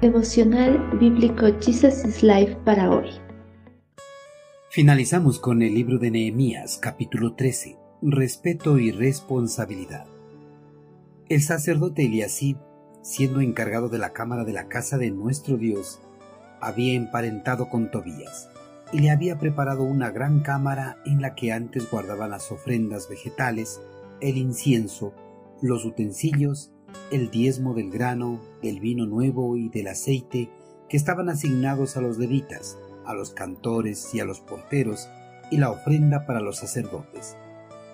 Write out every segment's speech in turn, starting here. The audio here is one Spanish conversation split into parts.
Devocional Bíblico Jesus is Life para hoy. Finalizamos con el libro de Nehemías, capítulo 13, Respeto y responsabilidad. El sacerdote Eliasib, siendo encargado de la cámara de la casa de nuestro Dios, había emparentado con Tobías y le había preparado una gran cámara en la que antes guardaban las ofrendas vegetales, el incienso, los utensilios el diezmo del grano, del vino nuevo y del aceite que estaban asignados a los levitas, a los cantores y a los porteros, y la ofrenda para los sacerdotes.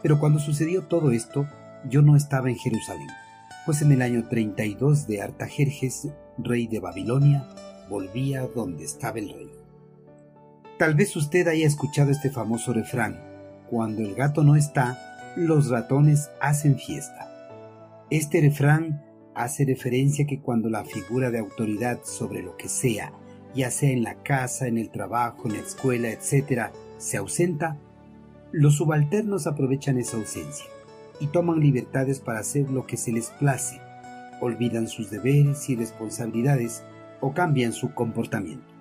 Pero cuando sucedió todo esto, yo no estaba en Jerusalén, pues en el año 32 de Artajerjes, rey de Babilonia, volvía donde estaba el rey. Tal vez usted haya escuchado este famoso refrán, cuando el gato no está, los ratones hacen fiesta. Este refrán hace referencia que cuando la figura de autoridad sobre lo que sea, ya sea en la casa, en el trabajo, en la escuela, etc., se ausenta, los subalternos aprovechan esa ausencia y toman libertades para hacer lo que se les place, olvidan sus deberes y responsabilidades o cambian su comportamiento.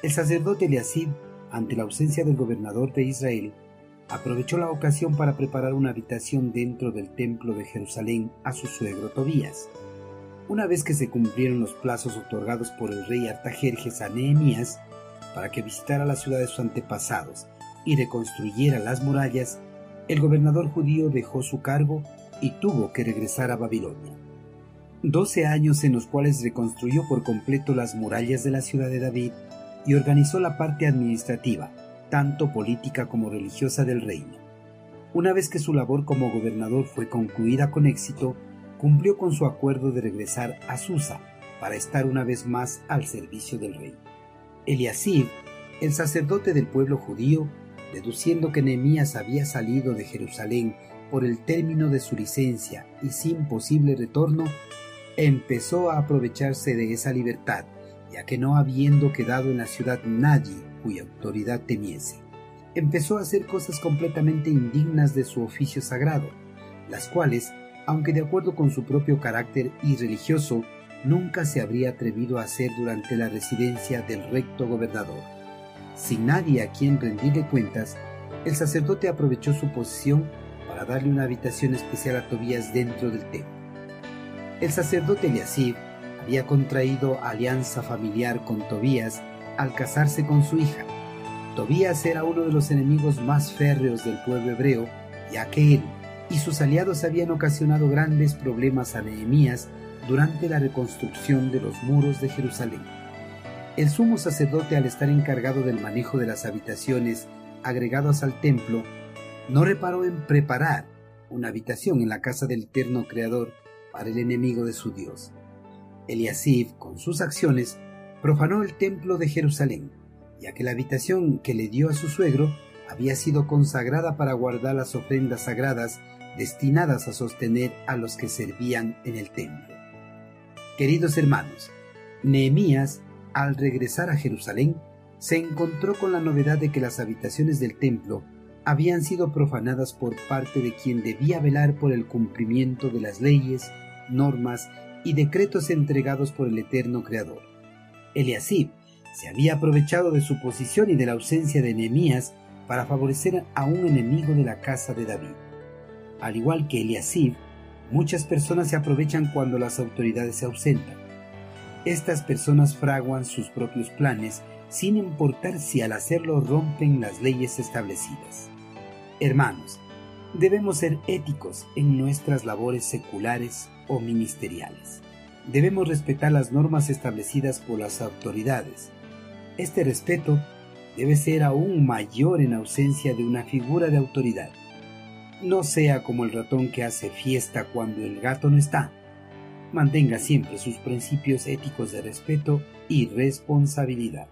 El sacerdote Eliasib, ante la ausencia del gobernador de Israel, aprovechó la ocasión para preparar una habitación dentro del templo de Jerusalén a su suegro Tobías. Una vez que se cumplieron los plazos otorgados por el rey Artajerjes a Nehemías para que visitara la ciudad de sus antepasados y reconstruyera las murallas, el gobernador judío dejó su cargo y tuvo que regresar a Babilonia. Doce años en los cuales reconstruyó por completo las murallas de la ciudad de David y organizó la parte administrativa, tanto política como religiosa del reino. Una vez que su labor como gobernador fue concluida con éxito, cumplió con su acuerdo de regresar a Susa para estar una vez más al servicio del rey. Eliasib, el sacerdote del pueblo judío, deduciendo que Nehemías había salido de Jerusalén por el término de su licencia y sin posible retorno, empezó a aprovecharse de esa libertad, ya que no habiendo quedado en la ciudad nadie cuya autoridad temiese. Empezó a hacer cosas completamente indignas de su oficio sagrado, las cuales, aunque de acuerdo con su propio carácter irreligioso, nunca se habría atrevido a hacer durante la residencia del recto gobernador. Sin nadie a quien rendirle cuentas, el sacerdote aprovechó su posición para darle una habitación especial a Tobías dentro del templo. El sacerdote Eliasib había contraído alianza familiar con Tobías al casarse con su hija. Tobías era uno de los enemigos más férreos del pueblo hebreo, ya que él y sus aliados habían ocasionado grandes problemas a Nehemías durante la reconstrucción de los muros de Jerusalén. El sumo sacerdote, al estar encargado del manejo de las habitaciones agregadas al templo, no reparó en preparar una habitación en la casa del eterno Creador para el enemigo de su Dios. Eliasib, con sus acciones, profanó el templo de Jerusalén, ya que la habitación que le dio a su suegro había sido consagrada para guardar las ofrendas sagradas destinadas a sostener a los que servían en el templo. Queridos hermanos, Nehemías, al regresar a Jerusalén, se encontró con la novedad de que las habitaciones del templo habían sido profanadas por parte de quien debía velar por el cumplimiento de las leyes, normas y decretos entregados por el eterno Creador. Eliasib se había aprovechado de su posición y de la ausencia de Nehemías para favorecer a un enemigo de la casa de David. Al igual que Eliasib, muchas personas se aprovechan cuando las autoridades se ausentan. Estas personas fraguan sus propios planes sin importar si al hacerlo rompen las leyes establecidas. Hermanos, debemos ser éticos en nuestras labores seculares o ministeriales debemos respetar las normas establecidas por las autoridades. Este respeto debe ser aún mayor en ausencia de una figura de autoridad. No sea como el ratón que hace fiesta cuando el gato no está. Mantenga siempre sus principios éticos de respeto y responsabilidad.